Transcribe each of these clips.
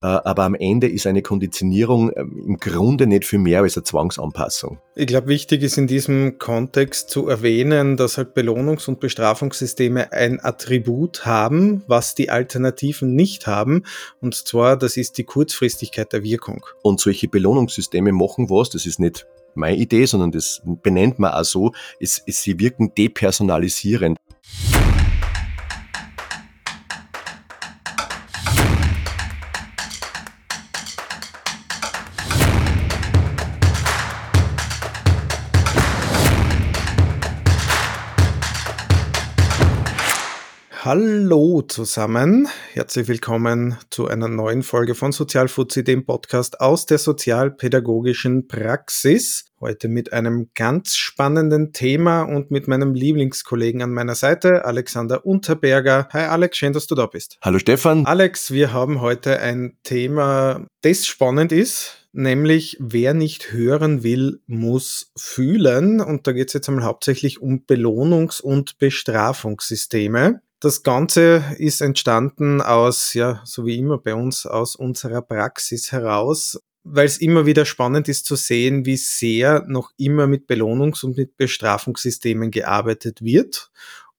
Äh, aber am Ende ist eine Konditionierung ähm, im Grunde nicht viel mehr als eine Zwangsanpassung. Ich glaube, wichtig ist in diesem Kontext zu erwähnen, dass halt Belohnungs- und Bestrafungssysteme ein Attribut haben, was die Alternativen nicht haben. Und zwar, das ist die Kurzfristigkeit der Wirkung. Und solche Belohnungssysteme machen was, das ist nicht meine Idee, sondern das benennt man auch so, ist, ist sie wirken depersonalisierend. Hallo zusammen, herzlich willkommen zu einer neuen Folge von Sozialfuzzi, dem Podcast aus der sozialpädagogischen Praxis. Heute mit einem ganz spannenden Thema und mit meinem Lieblingskollegen an meiner Seite, Alexander Unterberger. Hi Alex, schön, dass du da bist. Hallo Stefan. Alex, wir haben heute ein Thema, das spannend ist, nämlich wer nicht hören will, muss fühlen. Und da geht es jetzt einmal hauptsächlich um Belohnungs- und Bestrafungssysteme. Das Ganze ist entstanden aus, ja, so wie immer bei uns, aus unserer Praxis heraus, weil es immer wieder spannend ist zu sehen, wie sehr noch immer mit Belohnungs- und mit Bestrafungssystemen gearbeitet wird.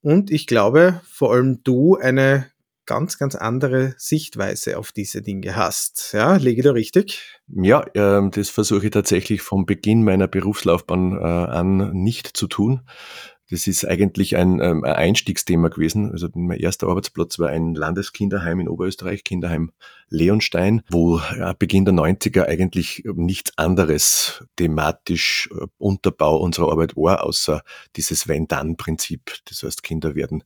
Und ich glaube, vor allem du eine ganz, ganz andere Sichtweise auf diese Dinge hast. Ja, lege da richtig? Ja, äh, das versuche ich tatsächlich vom Beginn meiner Berufslaufbahn äh, an nicht zu tun. Das ist eigentlich ein, ähm, ein Einstiegsthema gewesen. Also mein erster Arbeitsplatz war ein Landeskinderheim in Oberösterreich, Kinderheim Leonstein, wo ja, Beginn der 90er eigentlich nichts anderes thematisch äh, Unterbau unserer Arbeit war, außer dieses Wenn-Dann-Prinzip. Das heißt, Kinder werden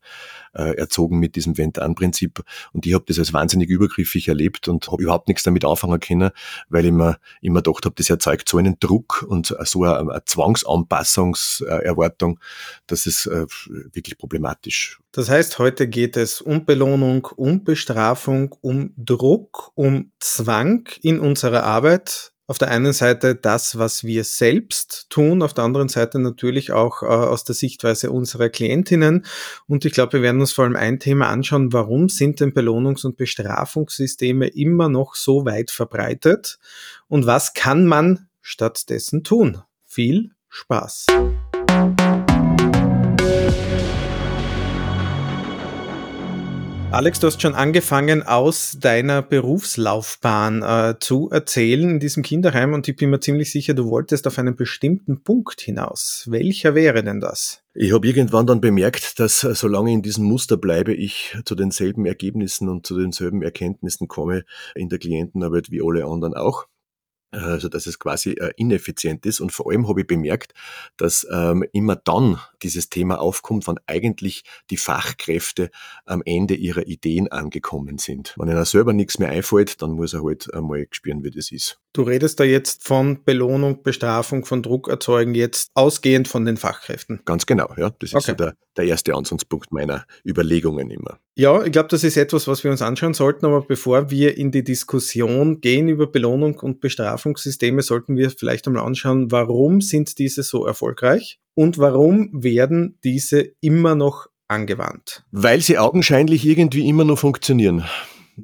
äh, erzogen mit diesem Wenn-Dann-Prinzip. Und ich habe das als wahnsinnig übergriffig erlebt und habe überhaupt nichts damit anfangen können, weil ich mir immer gedacht habe, das erzeugt so einen Druck und so eine, eine Zwangsanpassungserwartung, das ist äh, wirklich problematisch. Das heißt, heute geht es um Belohnung, um Bestrafung, um Druck, um Zwang in unserer Arbeit. Auf der einen Seite das, was wir selbst tun, auf der anderen Seite natürlich auch äh, aus der Sichtweise unserer Klientinnen. Und ich glaube, wir werden uns vor allem ein Thema anschauen, warum sind denn Belohnungs- und Bestrafungssysteme immer noch so weit verbreitet und was kann man stattdessen tun? Viel Spaß! Alex, du hast schon angefangen, aus deiner Berufslaufbahn äh, zu erzählen in diesem Kinderheim und ich bin mir ziemlich sicher, du wolltest auf einen bestimmten Punkt hinaus. Welcher wäre denn das? Ich habe irgendwann dann bemerkt, dass äh, solange ich in diesem Muster bleibe, ich zu denselben Ergebnissen und zu denselben Erkenntnissen komme in der Klientenarbeit wie alle anderen auch also dass es quasi äh, ineffizient ist. Und vor allem habe ich bemerkt, dass ähm, immer dann dieses Thema aufkommt, wenn eigentlich die Fachkräfte am Ende ihrer Ideen angekommen sind. Wenn ihnen selber nichts mehr einfällt, dann muss er halt einmal spüren, wie das ist. Du redest da jetzt von Belohnung, Bestrafung, von Druck erzeugen, jetzt ausgehend von den Fachkräften. Ganz genau, ja. Das okay. ist so der, der erste Ansatzpunkt meiner Überlegungen immer. Ja, ich glaube, das ist etwas, was wir uns anschauen sollten, aber bevor wir in die Diskussion gehen über Belohnung und Bestrafungssysteme, sollten wir vielleicht einmal anschauen, warum sind diese so erfolgreich und warum werden diese immer noch angewandt? Weil sie augenscheinlich irgendwie immer noch funktionieren.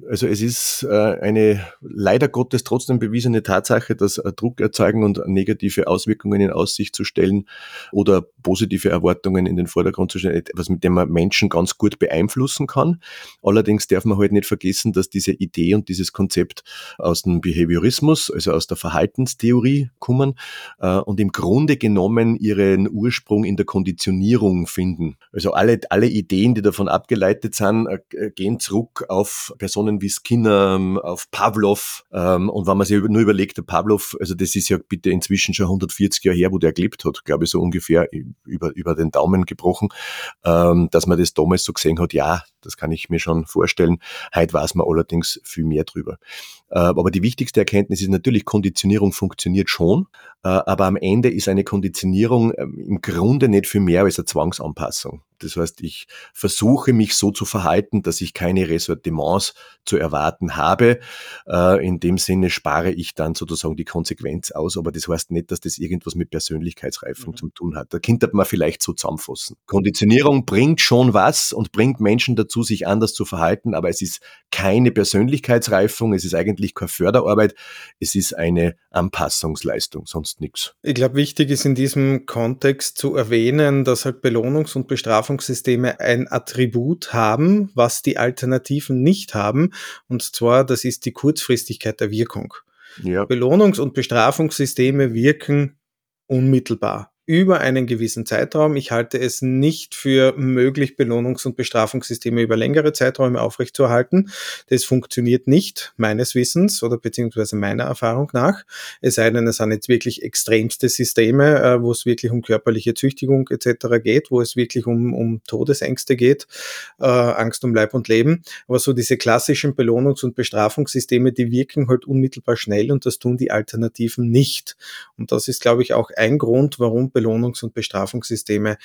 Also es ist äh, eine leider Gottes trotzdem bewiesene Tatsache, dass äh, Druck erzeugen und negative Auswirkungen in Aussicht zu stellen oder positive Erwartungen in den Vordergrund zu stellen, etwas, mit dem man Menschen ganz gut beeinflussen kann. Allerdings darf man halt nicht vergessen, dass diese Idee und dieses Konzept aus dem Behaviorismus, also aus der Verhaltenstheorie kommen äh, und im Grunde genommen ihren Ursprung in der Konditionierung finden. Also alle, alle Ideen, die davon abgeleitet sind, gehen zurück auf Personen, Personen wie Skinner, ähm, auf Pavlov. Ähm, und wenn man sich nur überlegt, der Pavlov, also das ist ja bitte inzwischen schon 140 Jahre her, wo der gelebt hat, glaube ich, so ungefähr über, über den Daumen gebrochen, ähm, dass man das damals so gesehen hat, ja, das kann ich mir schon vorstellen. Heute weiß man allerdings viel mehr drüber. Äh, aber die wichtigste Erkenntnis ist natürlich, Konditionierung funktioniert schon, äh, aber am Ende ist eine Konditionierung im Grunde nicht viel mehr als eine Zwangsanpassung. Das heißt, ich versuche mich so zu verhalten, dass ich keine Ressortiments zu erwarten habe. Äh, in dem Sinne spare ich dann sozusagen die Konsequenz aus, aber das heißt nicht, dass das irgendwas mit Persönlichkeitsreifung mhm. zu tun hat. Da könnte man vielleicht so zusammenfassen. Konditionierung bringt schon was und bringt Menschen dazu, sich anders zu verhalten, aber es ist keine Persönlichkeitsreifung, es ist eigentlich keine Förderarbeit, es ist eine Anpassungsleistung, sonst nichts. Ich glaube, wichtig ist in diesem Kontext zu erwähnen, dass halt Belohnungs- und Bestrafungssysteme ein Attribut haben, was die Alternativen nicht haben. Und zwar, das ist die Kurzfristigkeit der Wirkung. Ja. Belohnungs- und Bestrafungssysteme wirken unmittelbar über einen gewissen Zeitraum. Ich halte es nicht für möglich, Belohnungs- und Bestrafungssysteme über längere Zeiträume aufrechtzuerhalten. Das funktioniert nicht, meines Wissens oder beziehungsweise meiner Erfahrung nach. Es sei denn, es sind jetzt wirklich extremste Systeme, äh, wo es wirklich um körperliche Züchtigung etc. geht, wo es wirklich um, um Todesängste geht, äh, Angst um Leib und Leben. Aber so diese klassischen Belohnungs- und Bestrafungssysteme, die wirken halt unmittelbar schnell und das tun die Alternativen nicht. Und das ist, glaube ich, auch ein Grund, warum Belohnungs- und Bestrafungssysteme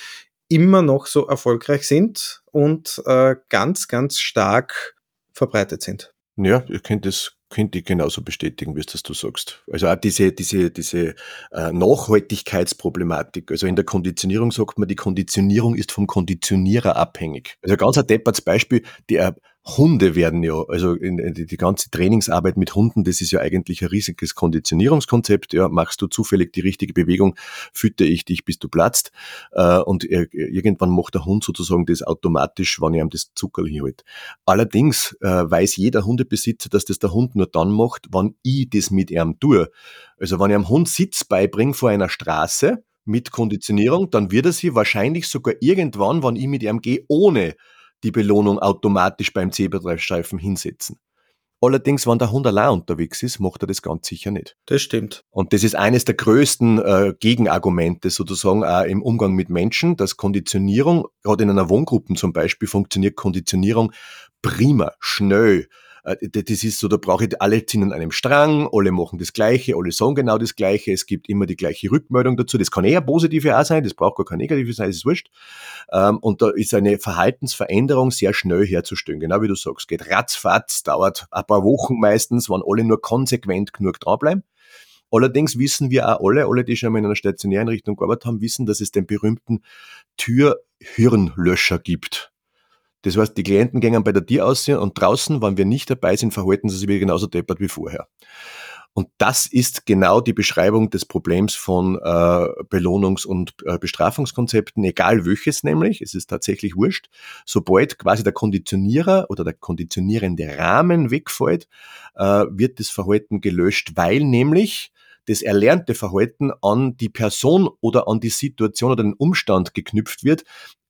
immer noch so erfolgreich sind und äh, ganz, ganz stark verbreitet sind. Ja, ihr könnt es könnte ich genauso bestätigen, wie es das du sagst. Also auch diese, diese, diese äh, Nachhaltigkeitsproblematik. Also in der Konditionierung sagt man, die Konditionierung ist vom Konditionierer abhängig. Also ganz ein deppertes Beispiel, der Hunde werden ja, also in, in die, ganze Trainingsarbeit mit Hunden, das ist ja eigentlich ein riesiges Konditionierungskonzept. Ja, machst du zufällig die richtige Bewegung, fütter ich dich, bis du platzt. Äh, und er, irgendwann macht der Hund sozusagen das automatisch, wenn er ihm das Zuckerl hinhält. Allerdings äh, weiß jeder Hundebesitzer, dass das der Hund nur dann macht, wenn ich das mit ihm tue. Also wenn ich einem Hund Sitz beibringe vor einer Straße, mit Konditionierung, dann wird er sie wahrscheinlich sogar irgendwann, wenn ich mit ihm gehe, ohne die Belohnung automatisch beim Zebrastreifen hinsetzen. Allerdings, wenn der Hund allein unterwegs ist, macht er das ganz sicher nicht. Das stimmt. Und das ist eines der größten äh, Gegenargumente sozusagen auch im Umgang mit Menschen, dass Konditionierung, gerade in einer Wohngruppe zum Beispiel, funktioniert Konditionierung prima, schnell, das ist so, da brauche ich alle ziehen an einem Strang, alle machen das Gleiche, alle sagen genau das Gleiche, es gibt immer die gleiche Rückmeldung dazu. Das kann eher positive auch sein, das braucht gar kein negatives sein, das ist wurscht. Ähm, und da ist eine Verhaltensveränderung sehr schnell herzustellen, genau wie du sagst. Geht ratzfatz, dauert ein paar Wochen meistens, wenn alle nur konsequent genug dranbleiben. Allerdings wissen wir auch alle, alle, die schon mal in einer Stationäreinrichtung gearbeitet haben, wissen, dass es den berühmten Türhirnlöscher gibt. Das heißt, die Klienten gehen bei der Tür aus und draußen, wenn wir nicht dabei sind, verhalten sie sich wieder genauso deppert wie vorher. Und das ist genau die Beschreibung des Problems von äh, Belohnungs- und äh, Bestrafungskonzepten, egal welches nämlich, es ist tatsächlich wurscht. Sobald quasi der Konditionierer oder der konditionierende Rahmen wegfällt, äh, wird das Verhalten gelöscht, weil nämlich das erlernte Verhalten an die Person oder an die Situation oder den Umstand geknüpft wird,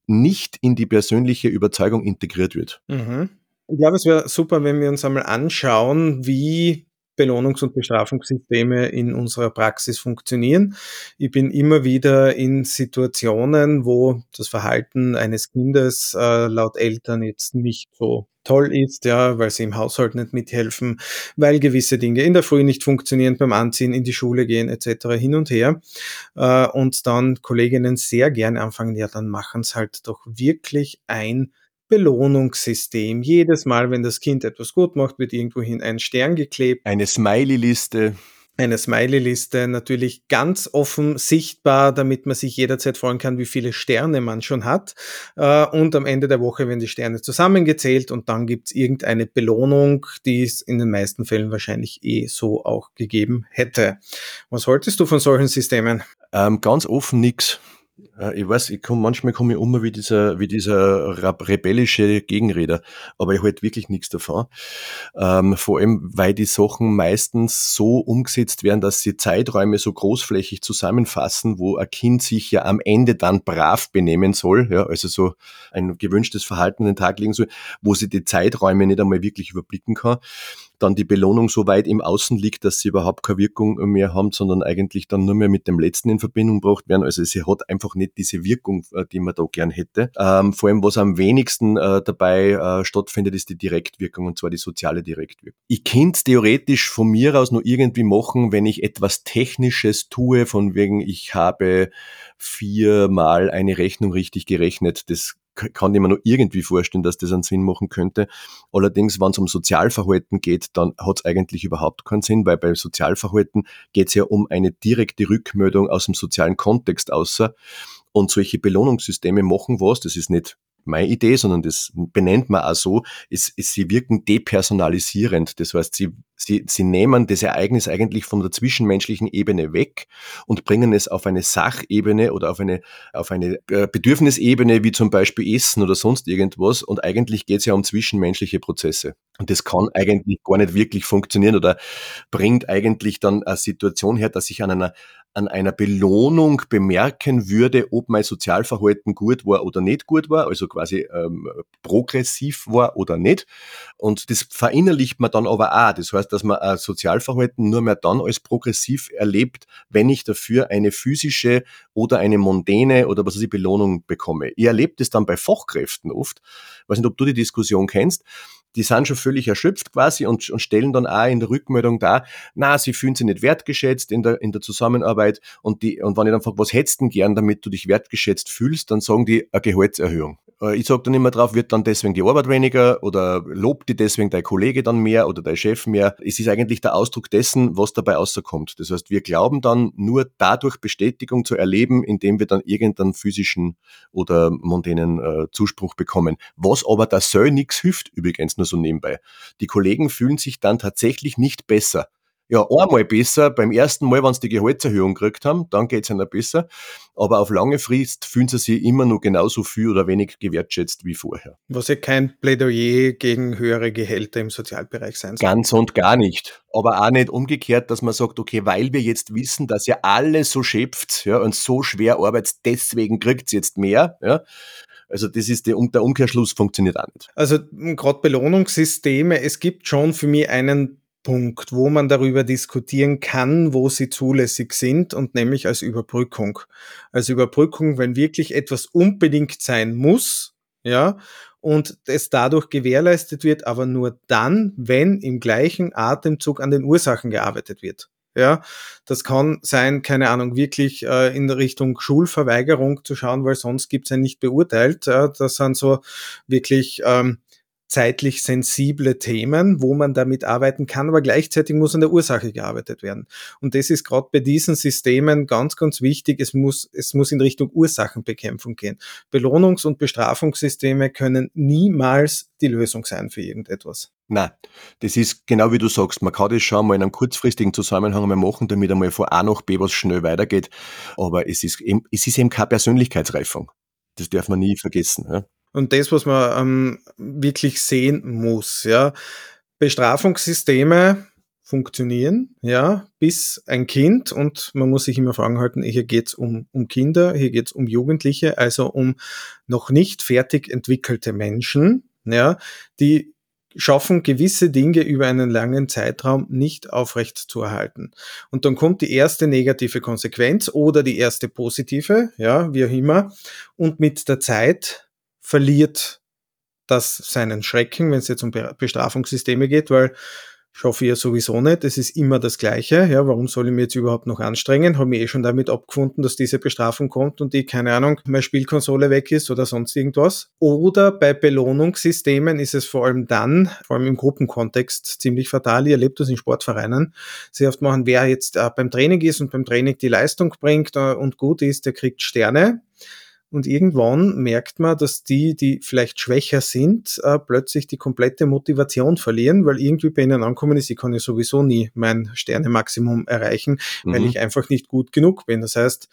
nicht in die persönliche Überzeugung integriert wird. Mhm. Ich glaube, es wäre super, wenn wir uns einmal anschauen, wie Belohnungs- und Bestrafungssysteme in unserer Praxis funktionieren. Ich bin immer wieder in Situationen, wo das Verhalten eines Kindes äh, laut Eltern jetzt nicht so toll ist, ja, weil sie im Haushalt nicht mithelfen, weil gewisse Dinge in der Früh nicht funktionieren, beim Anziehen in die Schule gehen etc. hin und her. Äh, und dann Kolleginnen sehr gerne anfangen, ja, dann machen es halt doch wirklich ein Belohnungssystem. Jedes Mal, wenn das Kind etwas gut macht, wird irgendwohin ein Stern geklebt. Eine Smiley-Liste. Eine Smiley-Liste natürlich ganz offen sichtbar, damit man sich jederzeit freuen kann, wie viele Sterne man schon hat. Äh, und am Ende der Woche werden die Sterne zusammengezählt und dann gibt es irgendeine Belohnung, die es in den meisten Fällen wahrscheinlich eh so auch gegeben hätte. Was haltest du von solchen Systemen? Ähm, ganz offen nix. Ich weiß, ich komm, manchmal komme ich um wie dieser, wie dieser rebellische Gegenreder, aber ich halte wirklich nichts davon. Ähm, vor allem, weil die Sachen meistens so umgesetzt werden, dass sie Zeiträume so großflächig zusammenfassen, wo ein Kind sich ja am Ende dann brav benehmen soll, ja, also so ein gewünschtes Verhalten an den Tag legen soll, wo sie die Zeiträume nicht einmal wirklich überblicken kann dann die Belohnung so weit im Außen liegt, dass sie überhaupt keine Wirkung mehr haben, sondern eigentlich dann nur mehr mit dem Letzten in Verbindung gebracht werden. Also sie hat einfach nicht diese Wirkung, äh, die man da gern hätte. Ähm, vor allem, was am wenigsten äh, dabei äh, stattfindet, ist die Direktwirkung und zwar die soziale Direktwirkung. Ich könnte theoretisch von mir aus nur irgendwie machen, wenn ich etwas Technisches tue, von wegen ich habe viermal eine Rechnung richtig gerechnet. Das kann ich mir nur irgendwie vorstellen, dass das einen Sinn machen könnte. Allerdings, wenn es um Sozialverhalten geht, dann hat es eigentlich überhaupt keinen Sinn, weil bei Sozialverhalten geht es ja um eine direkte Rückmeldung aus dem sozialen Kontext außer. Und solche Belohnungssysteme machen was, das ist nicht meine Idee, sondern das benennt man auch so, ist, ist sie wirken depersonalisierend. Das heißt, sie, sie, sie nehmen das Ereignis eigentlich von der zwischenmenschlichen Ebene weg und bringen es auf eine Sachebene oder auf eine, auf eine äh, Bedürfnisebene, wie zum Beispiel Essen oder sonst irgendwas. Und eigentlich geht es ja um zwischenmenschliche Prozesse. Und das kann eigentlich gar nicht wirklich funktionieren oder bringt eigentlich dann eine Situation her, dass ich an einer, an einer Belohnung bemerken würde, ob mein Sozialverhalten gut war oder nicht gut war, also quasi ähm, progressiv war oder nicht. Und das verinnerlicht man dann aber auch. Das heißt, dass man ein Sozialverhalten nur mehr dann als progressiv erlebt, wenn ich dafür eine physische oder eine mondäne oder was weiß ich, Belohnung bekomme. Ich erlebe das dann bei Fachkräften oft. Ich weiß nicht, ob du die Diskussion kennst die sind schon völlig erschöpft quasi und, und stellen dann auch in der Rückmeldung da, na, sie fühlen sich nicht wertgeschätzt in der, in der Zusammenarbeit und die, und wenn ich dann frage, was hättest du denn gern, damit du dich wertgeschätzt fühlst, dann sagen die, eine Gehaltserhöhung. Äh, ich sage dann immer drauf, wird dann deswegen die Arbeit weniger oder lobt die deswegen dein Kollege dann mehr oder dein Chef mehr. Es ist eigentlich der Ausdruck dessen, was dabei rauskommt. Das heißt, wir glauben dann nur dadurch Bestätigung zu erleben, indem wir dann irgendeinen physischen oder mondänen äh, Zuspruch bekommen. Was aber da soll nichts hilft übrigens, nur so nebenbei. Die Kollegen fühlen sich dann tatsächlich nicht besser ja, einmal besser. Beim ersten Mal, wenn sie die Gehaltserhöhung gekriegt haben, dann geht's ihnen besser. Aber auf lange Frist fühlen sie sich immer noch genauso viel oder wenig gewertschätzt wie vorher. Was ja kein Plädoyer gegen höhere Gehälter im Sozialbereich sein soll. Ganz und gar nicht. Aber auch nicht umgekehrt, dass man sagt, okay, weil wir jetzt wissen, dass ihr alle so schöpft ja, und so schwer arbeitet, deswegen kriegt's jetzt mehr. Ja. Also das ist der, der Umkehrschluss funktioniert auch nicht. Also gerade Belohnungssysteme, es gibt schon für mich einen Punkt, wo man darüber diskutieren kann, wo sie zulässig sind und nämlich als Überbrückung. Als Überbrückung, wenn wirklich etwas unbedingt sein muss, ja, und es dadurch gewährleistet wird, aber nur dann, wenn im gleichen Atemzug an den Ursachen gearbeitet wird. Ja, das kann sein, keine Ahnung, wirklich äh, in Richtung Schulverweigerung zu schauen, weil sonst gibt's ja nicht beurteilt. Ja, das sind so wirklich ähm, zeitlich sensible Themen, wo man damit arbeiten kann, aber gleichzeitig muss an der Ursache gearbeitet werden. Und das ist gerade bei diesen Systemen ganz, ganz wichtig. Es muss, es muss in Richtung Ursachenbekämpfung gehen. Belohnungs- und Bestrafungssysteme können niemals die Lösung sein für irgendetwas. Nein, das ist genau wie du sagst. Man kann das schon mal in einem kurzfristigen Zusammenhang mal machen, damit einmal von A nach B was schnell weitergeht. Aber es ist eben, es ist eben keine Persönlichkeitsreifung. Das darf man nie vergessen. Ja? und das, was man ähm, wirklich sehen muss. Ja. Bestrafungssysteme funktionieren, ja, bis ein Kind, und man muss sich immer fragen halten, hier geht's um, um Kinder, hier geht's um Jugendliche, also um noch nicht fertig entwickelte Menschen, ja, die schaffen gewisse Dinge über einen langen Zeitraum nicht aufrecht zu erhalten. Und dann kommt die erste negative Konsequenz oder die erste positive, ja, wie auch immer. Und mit der Zeit verliert das seinen Schrecken, wenn es jetzt um Bestrafungssysteme geht, weil ich hoffe ja sowieso nicht, es ist immer das Gleiche. Ja, warum soll ich mich jetzt überhaupt noch anstrengen? Habe mich eh schon damit abgefunden, dass diese Bestrafung kommt und die, keine Ahnung, meine Spielkonsole weg ist oder sonst irgendwas. Oder bei Belohnungssystemen ist es vor allem dann, vor allem im Gruppenkontext, ziemlich fatal. Ihr erlebt das in Sportvereinen. Sehr oft machen, wer jetzt äh, beim Training ist und beim Training die Leistung bringt äh, und gut ist, der kriegt Sterne. Und irgendwann merkt man, dass die, die vielleicht schwächer sind, äh, plötzlich die komplette Motivation verlieren, weil irgendwie bei ihnen ankommen ist, ich kann ja sowieso nie mein Sterne-Maximum erreichen, weil mhm. ich einfach nicht gut genug bin. Das heißt,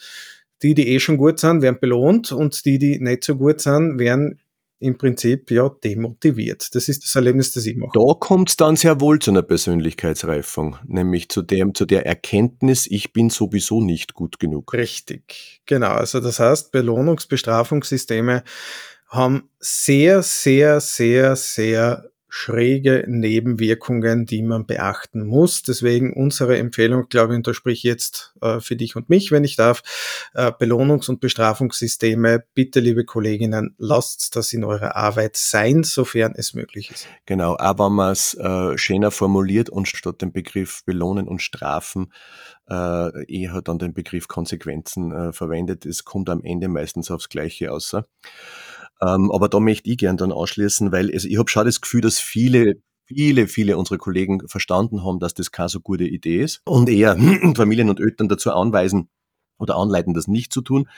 die, die eh schon gut sind, werden belohnt und die, die nicht so gut sind, werden im Prinzip ja demotiviert. Das ist das Erlebnis, das ich mache. Da kommt es dann sehr wohl zu einer Persönlichkeitsreifung, nämlich zu dem, zu der Erkenntnis, ich bin sowieso nicht gut genug. Richtig, genau. Also das heißt, Belohnungs-, Bestrafungssysteme haben sehr, sehr, sehr, sehr schräge Nebenwirkungen, die man beachten muss. Deswegen unsere Empfehlung, glaube ich, und da spreche ich jetzt äh, für dich und mich, wenn ich darf, äh, Belohnungs- und Bestrafungssysteme, bitte, liebe Kolleginnen, lasst das in eurer Arbeit sein, sofern es möglich ist. Genau, aber man es äh, schöner formuliert und statt dem Begriff belohnen und strafen äh, eher dann den Begriff Konsequenzen äh, verwendet, es kommt am Ende meistens aufs Gleiche außer. Ähm, aber da möchte ich gern dann anschließen, weil also ich habe schon das Gefühl, dass viele viele, viele unserer Kollegen verstanden haben, dass das keine so gute Idee ist und eher Familien und Eltern dazu anweisen, oder anleiten, das nicht zu tun.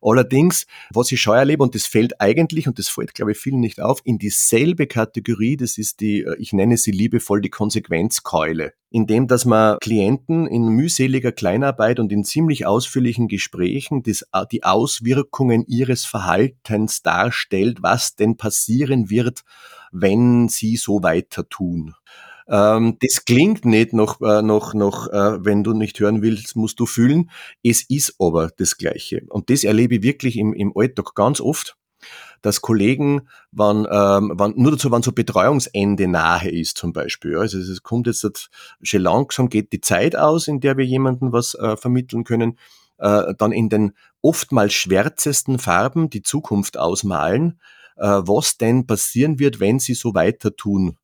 Allerdings, was ich schon erlebe, und das fällt eigentlich, und das fällt, glaube ich, vielen nicht auf, in dieselbe Kategorie, das ist die, äh, ich nenne sie liebevoll die Konsequenzkeule, indem dass man Klienten in mühseliger Kleinarbeit und in ziemlich ausführlichen Gesprächen das, äh, die Auswirkungen ihres Verhaltens darstellt, was denn passieren wird, wenn sie so weiter tun. Ähm, das klingt nicht noch, äh, noch, noch äh, wenn du nicht hören willst, musst du fühlen. Es ist aber das Gleiche. Und das erlebe ich wirklich im, im Alltag ganz oft dass Kollegen, wann, ähm, wann, nur dazu, wann so Betreuungsende nahe ist zum Beispiel. Also es kommt jetzt schon langsam, geht die Zeit aus, in der wir jemandem was äh, vermitteln können, äh, dann in den oftmals schwärzesten Farben die Zukunft ausmalen, äh, was denn passieren wird, wenn sie so weiter tun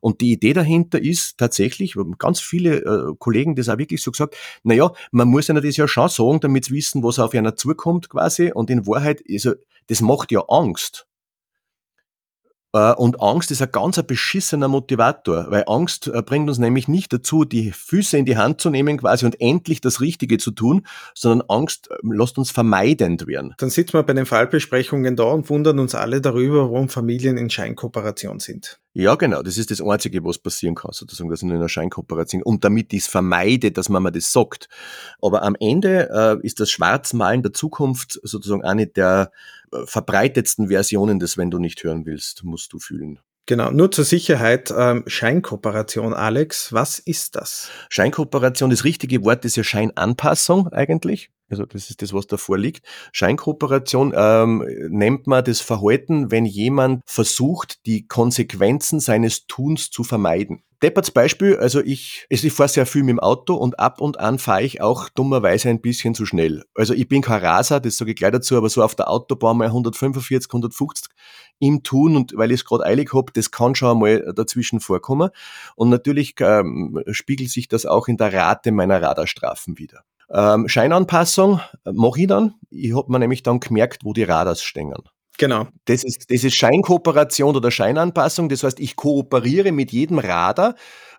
und die Idee dahinter ist tatsächlich, ganz viele äh, Kollegen das auch wirklich so gesagt, naja, man muss ja das ja schon sagen, damit sie wissen, was auf einer zukommt quasi. Und in Wahrheit, also, das macht ja Angst. Äh, und Angst ist ein ganz beschissener Motivator, weil Angst äh, bringt uns nämlich nicht dazu, die Füße in die Hand zu nehmen quasi und endlich das Richtige zu tun, sondern Angst ähm, lässt uns vermeidend werden. Dann sitzen wir bei den Fallbesprechungen da und wundern uns alle darüber, warum Familien in Scheinkooperation sind. Ja, genau. Das ist das Einzige, was passieren kann, sozusagen, dass in einer Scheinkooperation. Und damit ich es vermeide, dass man mir das sagt. Aber am Ende äh, ist das Schwarzmalen der Zukunft sozusagen eine der äh, verbreitetsten Versionen des Wenn du nicht hören willst, musst du fühlen. Genau, nur zur Sicherheit, ähm, Scheinkooperation, Alex, was ist das? Scheinkooperation, das richtige Wort ist ja Scheinanpassung eigentlich. Also das ist das, was davor liegt. Scheinkooperation ähm, nennt man das Verhalten, wenn jemand versucht, die Konsequenzen seines Tuns zu vermeiden. Depperts Beispiel, also ich, also ich fahre sehr viel mit dem Auto und ab und an fahre ich auch dummerweise ein bisschen zu schnell. Also ich bin kein Raser, das sage ich gleich dazu, aber so auf der Autobahn mal 145, 150 im Tun und weil ich es gerade eilig habe, das kann schon einmal dazwischen vorkommen. Und natürlich ähm, spiegelt sich das auch in der Rate meiner Radarstrafen wieder. Ähm, Scheinanpassung äh, mache ich dann. Ich habe mir nämlich dann gemerkt, wo die Radars stehen. Genau. Das ist, das ist Scheinkooperation oder Scheinanpassung. Das heißt, ich kooperiere mit jedem Radar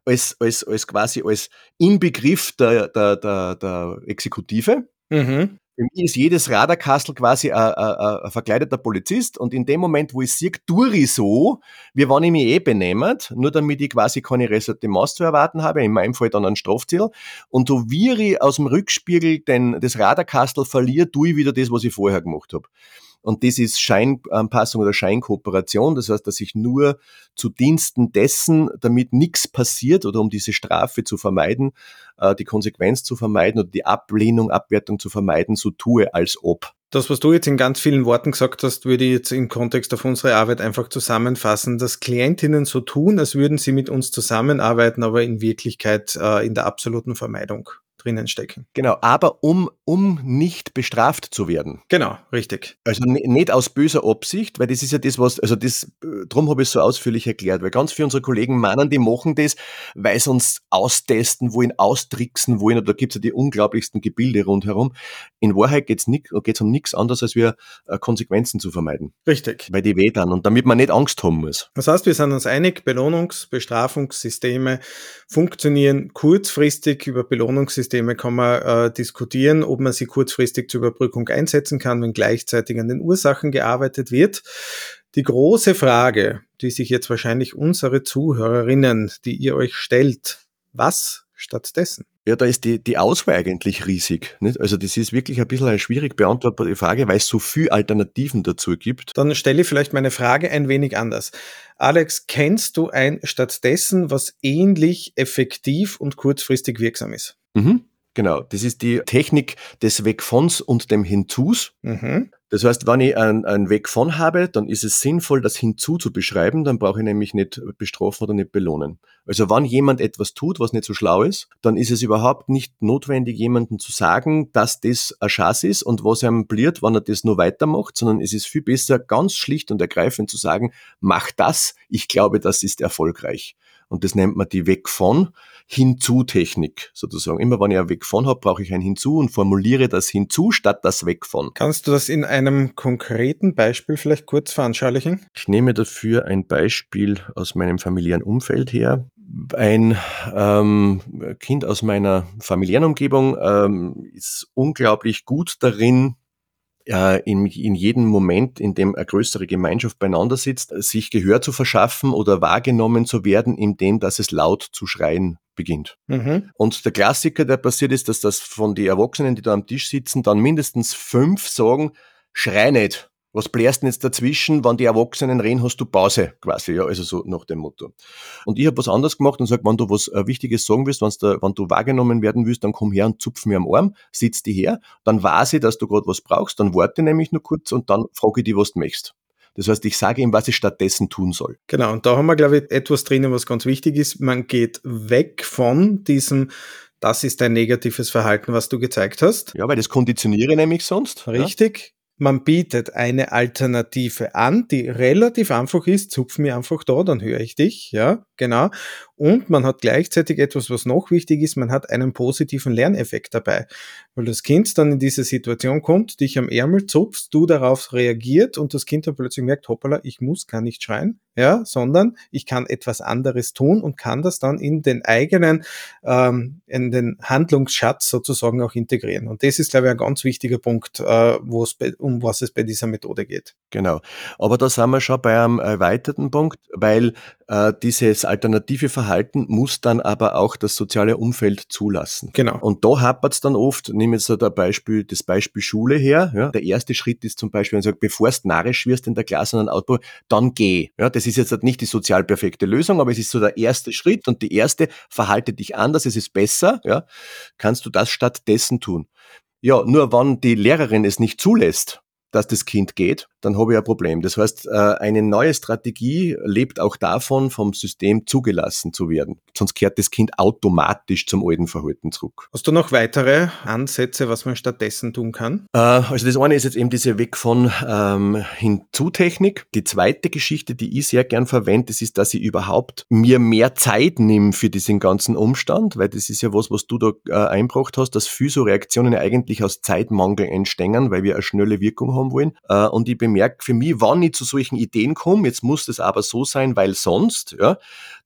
als, als, als quasi als Inbegriff der, der, der, der Exekutive. Mhm. Für mich ist jedes Radarkastel quasi ein, ein, ein, verkleideter Polizist und in dem Moment, wo ich sehe, tue ich so, wie wenn ich mich eh benehmt, nur damit ich quasi keine Ressortiments zu erwarten habe, in meinem Fall dann ein Strafziel. Und so wie ich aus dem Rückspiegel den, das Radarkastel verliere, tue ich wieder das, was ich vorher gemacht habe. Und das ist Scheinanpassung oder Scheinkooperation. Das heißt, dass ich nur zu Diensten dessen, damit nichts passiert oder um diese Strafe zu vermeiden, äh, die Konsequenz zu vermeiden oder die Ablehnung, Abwertung zu vermeiden, so tue, als ob. Das, was du jetzt in ganz vielen Worten gesagt hast, würde ich jetzt im Kontext auf unsere Arbeit einfach zusammenfassen, dass Klientinnen so tun, als würden sie mit uns zusammenarbeiten, aber in Wirklichkeit äh, in der absoluten Vermeidung drinnen stecken. Genau, aber um, um nicht bestraft zu werden. Genau, richtig. Also nicht aus böser Absicht, weil das ist ja das, was, also das, drum habe ich es so ausführlich erklärt, weil ganz viele unserer Kollegen meinen, die machen das, weil sie uns austesten wollen, austricksen wollen, und da gibt es ja die unglaublichsten Gebilde rundherum. In Wahrheit geht es um nichts anderes, als wir äh, Konsequenzen zu vermeiden. Richtig. Weil die weh dann und damit man nicht Angst haben muss. Das heißt, wir sind uns einig, Belohnungs-, Bestrafungssysteme funktionieren kurzfristig über Belohnungssysteme Systeme kann man äh, diskutieren, ob man sie kurzfristig zur Überbrückung einsetzen kann, wenn gleichzeitig an den Ursachen gearbeitet wird. Die große Frage, die sich jetzt wahrscheinlich unsere Zuhörerinnen, die ihr euch stellt, was stattdessen? Ja, da ist die, die Auswahl eigentlich riesig. Nicht? Also das ist wirklich ein bisschen eine schwierig beantwortbare Frage, weil es so viele Alternativen dazu gibt. Dann stelle ich vielleicht meine Frage ein wenig anders. Alex, kennst du ein stattdessen, was ähnlich effektiv und kurzfristig wirksam ist? Mhm. Genau, das ist die Technik des Wegvons und dem Hinzus. Mhm. Das heißt, wenn ich ein, ein Weg von habe, dann ist es sinnvoll, das hinzu zu beschreiben, dann brauche ich nämlich nicht bestrafen oder nicht belohnen. Also wenn jemand etwas tut, was nicht so schlau ist, dann ist es überhaupt nicht notwendig, jemandem zu sagen, dass das ein Schatz ist und was ihm bliert, wenn er das nur weitermacht, sondern es ist viel besser, ganz schlicht und ergreifend zu sagen, mach das, ich glaube, das ist erfolgreich. Und das nennt man die Weg von Hinzu-Technik sozusagen. Immer wenn ich ein Weg von habe, brauche ich ein Hinzu und formuliere das Hinzu statt das Weg von. Kannst du das in einem konkreten Beispiel vielleicht kurz veranschaulichen? Ich nehme dafür ein Beispiel aus meinem familiären Umfeld her. Ein ähm, Kind aus meiner familiären Umgebung ähm, ist unglaublich gut darin, äh, in, in jedem Moment, in dem eine größere Gemeinschaft beieinander sitzt, sich Gehör zu verschaffen oder wahrgenommen zu werden, indem dass es laut zu schreien beginnt. Mhm. Und der Klassiker, der passiert ist, dass das von den Erwachsenen, die da am Tisch sitzen, dann mindestens fünf sagen, schrei nicht was blärst denn jetzt dazwischen, wenn die Erwachsenen reden, hast du Pause, quasi, ja, also so nach dem Motto. Und ich habe was anderes gemacht und sage, wenn du was äh, Wichtiges sagen willst, da, wenn du wahrgenommen werden willst, dann komm her und zupf mir am Arm, sitz die her, dann weiß ich, dass du gerade was brauchst, dann warte nämlich nur kurz und dann frage ich dich, was du möchtest. Das heißt, ich sage ihm, was ich stattdessen tun soll. Genau, und da haben wir, glaube ich, etwas drinnen, was ganz wichtig ist. Man geht weg von diesem das ist ein negatives Verhalten, was du gezeigt hast. Ja, weil das konditioniere nämlich sonst. Richtig. Man bietet eine Alternative an, die relativ einfach ist. Zupf mir einfach da, dann höre ich dich. Ja, genau. Und man hat gleichzeitig etwas, was noch wichtig ist, man hat einen positiven Lerneffekt dabei. Weil das Kind dann in diese Situation kommt, dich am Ärmel zupfst, du darauf reagiert und das Kind dann plötzlich merkt, hoppala, ich muss gar nicht schreien, ja, sondern ich kann etwas anderes tun und kann das dann in den eigenen, ähm, in den Handlungsschatz sozusagen auch integrieren. Und das ist, glaube ich, ein ganz wichtiger Punkt, äh, wo es um was es bei dieser Methode geht. Genau. Aber da sind wir schon bei einem erweiterten Punkt, weil äh, dieses alternative Verhalten muss dann aber auch das soziale Umfeld zulassen. Genau. Und da hapert es dann oft, nehmen wir jetzt da Beispiel, das Beispiel Schule her. Ja. Der erste Schritt ist zum Beispiel, wenn man sagt, bevor du narrisch wirst in der Klasse und ein Auto, dann geh. Ja, das ist jetzt nicht die sozial perfekte Lösung, aber es ist so der erste Schritt und die erste, verhalte dich anders, es ist besser, ja, kannst du das stattdessen tun. Ja, nur wann die Lehrerin es nicht zulässt, dass das Kind geht, dann habe ich ein Problem. Das heißt, äh, eine neue Strategie lebt auch davon, vom System zugelassen zu werden. Sonst kehrt das Kind automatisch zum alten Verhalten zurück. Hast du noch weitere Ansätze, was man stattdessen tun kann? Äh, also das eine ist jetzt eben diese Weg von ähm, Hinzutechnik. Die zweite Geschichte, die ich sehr gern verwende, ist, dass ich überhaupt mir mehr Zeit nehme für diesen ganzen Umstand, weil das ist ja was, was du da äh, einbracht hast, dass Physoreaktionen ja eigentlich aus Zeitmangel entstehen, weil wir eine schnelle Wirkung haben wollen. Äh, und ich bin bemerke für mich, wann ich zu solchen Ideen komme, jetzt muss das aber so sein, weil sonst, ja,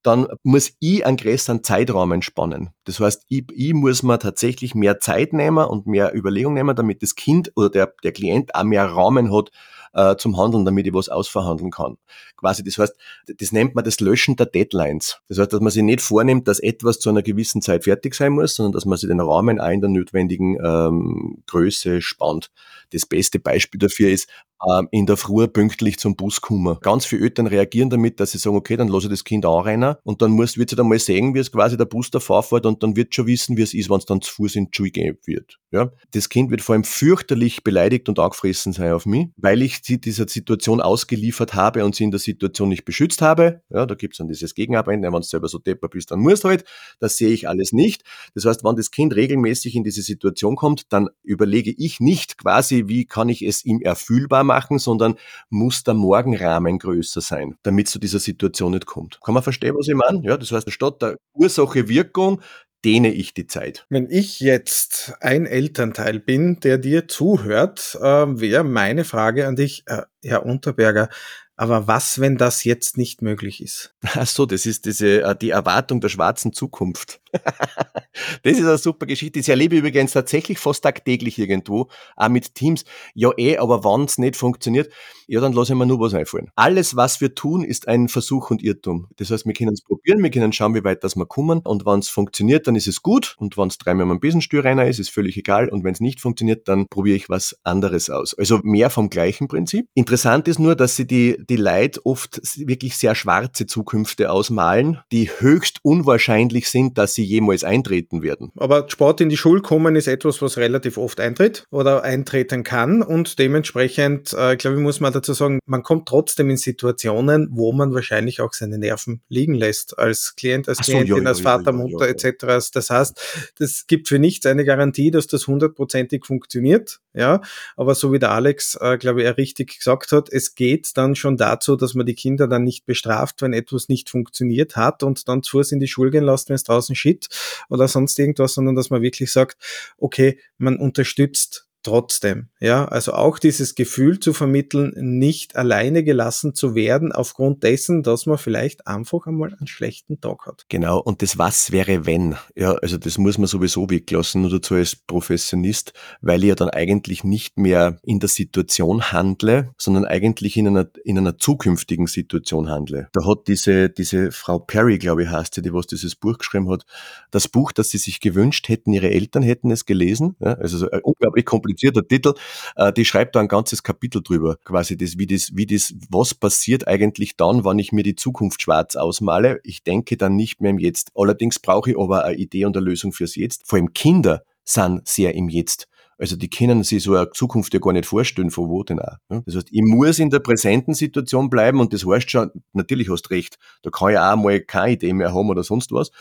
dann muss ich einen größeren Zeitraum entspannen. Das heißt, ich, ich muss mir tatsächlich mehr Zeit nehmen und mehr Überlegung nehmen, damit das Kind oder der, der Klient auch mehr Rahmen hat, äh, zum Handeln, damit ich was ausverhandeln kann. Quasi, das heißt, das nennt man das Löschen der Deadlines. Das heißt, dass man sich nicht vornimmt, dass etwas zu einer gewissen Zeit fertig sein muss, sondern dass man sich den Rahmen auch in der notwendigen ähm, Größe spannt. Das beste Beispiel dafür ist, ähm, in der Früh pünktlich zum Bus kommen. Ganz viele Eltern reagieren damit, dass sie sagen, okay, dann lasse ich das Kind anrennen und dann muss, wird sie dann mal sehen, wie es quasi der Bus da vorfährt und dann wird schon wissen, wie es ist, wenn es dann zu Fuß in die Schule gehen wird. Ja? Das Kind wird vor allem fürchterlich beleidigt und angefressen sein auf mich, weil ich sie dieser Situation ausgeliefert habe und sie in der Situation nicht beschützt habe. Ja, da gibt's dann dieses Gegenarbeiten, wenn du selber so depper bist, dann musst du halt. Das sehe ich alles nicht. Das heißt, wenn das Kind regelmäßig in diese Situation kommt, dann überlege ich nicht quasi, wie kann ich es ihm erfühlbar machen, sondern muss der Morgenrahmen größer sein, damit zu dieser Situation nicht kommt. Kann man verstehen, was ich meine? Ja, das heißt, statt der Ursache-Wirkung dehne ich die Zeit. Wenn ich jetzt ein Elternteil bin, der dir zuhört, äh, wäre meine Frage an dich, äh, Herr Unterberger, aber was, wenn das jetzt nicht möglich ist? Ach so, das ist diese, äh, die Erwartung der schwarzen Zukunft. das ist eine super Geschichte. Das erlebe ich übrigens tatsächlich fast tagtäglich irgendwo, auch mit Teams. Ja, eh, aber wenn es nicht funktioniert, ja, dann lasse ich mir nur was einfallen. Alles, was wir tun, ist ein Versuch und Irrtum. Das heißt, wir können es probieren, wir können schauen, wie weit das wir kommen. Und wenn es funktioniert, dann ist es gut. Und wenn es dreimal am Besenstuhl reiner ist, ist völlig egal. Und wenn es nicht funktioniert, dann probiere ich was anderes aus. Also mehr vom gleichen Prinzip. Interessant ist nur, dass sie die, die Leute oft wirklich sehr schwarze Zukünfte ausmalen, die höchst unwahrscheinlich sind, dass sie jemals eintreten werden werden. Aber Sport in die Schule kommen ist etwas, was relativ oft eintritt oder eintreten kann und dementsprechend, äh, glaube ich, muss man dazu sagen, man kommt trotzdem in Situationen, wo man wahrscheinlich auch seine Nerven liegen lässt als Klient, als so, Klientin, ja, als Vater, ja, Mutter ja, etc. Das heißt, das gibt für nichts eine Garantie, dass das hundertprozentig funktioniert, ja, aber so wie der Alex, äh, glaube ich, er richtig gesagt hat, es geht dann schon dazu, dass man die Kinder dann nicht bestraft, wenn etwas nicht funktioniert hat und dann zu in die Schule gehen lässt, wenn es draußen shit oder sonst irgendwas, sondern dass man wirklich sagt, okay, man unterstützt trotzdem. Ja, also auch dieses Gefühl zu vermitteln, nicht alleine gelassen zu werden aufgrund dessen, dass man vielleicht einfach einmal einen schlechten Tag hat. Genau. Und das was wäre wenn? Ja, also das muss man sowieso weglassen, nur dazu als Professionist, weil ich ja dann eigentlich nicht mehr in der Situation handle, sondern eigentlich in einer, in einer zukünftigen Situation handle. Da hat diese, diese Frau Perry, glaube ich, heißt sie, die was dieses Buch geschrieben hat, das Buch, das sie sich gewünscht hätten, ihre Eltern hätten es gelesen. Ja, also so unglaublich kompliziert komplizierter Titel, äh, die schreibt da ein ganzes Kapitel drüber, quasi das, wie das, wie das, was passiert eigentlich dann, wenn ich mir die Zukunft schwarz ausmale. Ich denke dann nicht mehr im Jetzt. Allerdings brauche ich aber eine Idee und eine Lösung fürs Jetzt. Vor allem Kinder sind sehr im Jetzt. Also die können sich so eine Zukunft ja gar nicht vorstellen, von wo denn auch. Das heißt, ich muss in der präsenten Situation bleiben und das heißt schon, natürlich hast recht, da kann ich auch mal keine Idee mehr haben oder sonst was.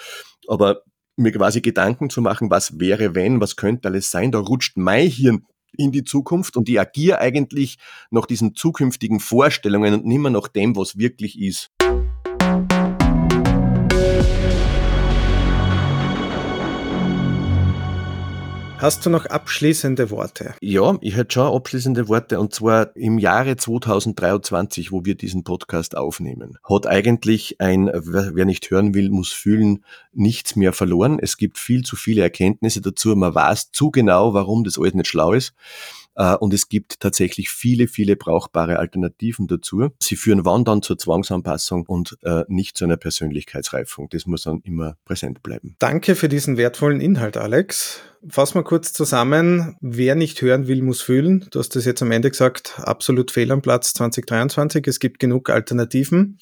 Aber mir quasi Gedanken zu machen, was wäre, wenn, was könnte alles sein, da rutscht mein Hirn in die Zukunft und ich agiere eigentlich nach diesen zukünftigen Vorstellungen und nicht mehr nach dem, was wirklich ist. Hast du noch abschließende Worte? Ja, ich hätte schon abschließende Worte und zwar im Jahre 2023, wo wir diesen Podcast aufnehmen, hat eigentlich ein, wer nicht hören will, muss fühlen, nichts mehr verloren. Es gibt viel zu viele Erkenntnisse dazu. Man weiß zu genau, warum das alles nicht schlau ist. Äh, und es gibt tatsächlich viele, viele brauchbare Alternativen dazu. Sie führen wann dann zur Zwangsanpassung und äh, nicht zu einer Persönlichkeitsreifung. Das muss dann immer präsent bleiben. Danke für diesen wertvollen Inhalt, Alex. Fass mal kurz zusammen. Wer nicht hören will, muss fühlen. Du hast das jetzt am Ende gesagt, absolut fehl am Platz 2023. Es gibt genug Alternativen.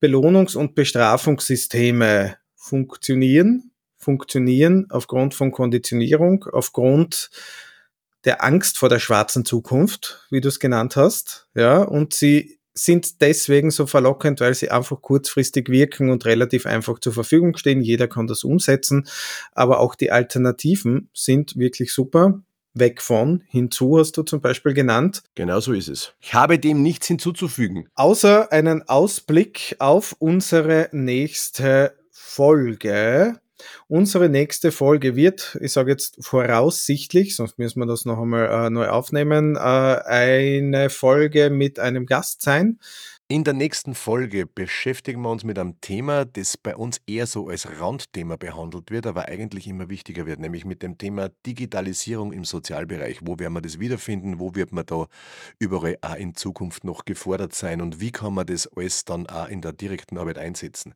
Belohnungs- und Bestrafungssysteme funktionieren, funktionieren aufgrund von Konditionierung, aufgrund der Angst vor der schwarzen Zukunft, wie du es genannt hast, ja, und sie sind deswegen so verlockend, weil sie einfach kurzfristig wirken und relativ einfach zur Verfügung stehen. Jeder kann das umsetzen, aber auch die Alternativen sind wirklich super. Weg von, hinzu hast du zum Beispiel genannt. Genau so ist es. Ich habe dem nichts hinzuzufügen. Außer einen Ausblick auf unsere nächste Folge. Unsere nächste Folge wird, ich sage jetzt voraussichtlich, sonst müssen wir das noch einmal äh, neu aufnehmen, äh, eine Folge mit einem Gast sein. In der nächsten Folge beschäftigen wir uns mit einem Thema, das bei uns eher so als Randthema behandelt wird, aber eigentlich immer wichtiger wird, nämlich mit dem Thema Digitalisierung im Sozialbereich. Wo werden wir das wiederfinden? Wo wird man da überall auch in Zukunft noch gefordert sein? Und wie kann man das alles dann auch in der direkten Arbeit einsetzen?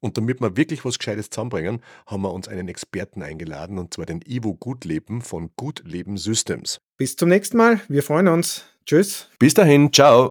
Und damit wir wirklich was Gescheites zusammenbringen, haben wir uns einen Experten eingeladen, und zwar den Ivo Gutleben von Gutleben Systems. Bis zum nächsten Mal. Wir freuen uns. Tschüss. Bis dahin. Ciao.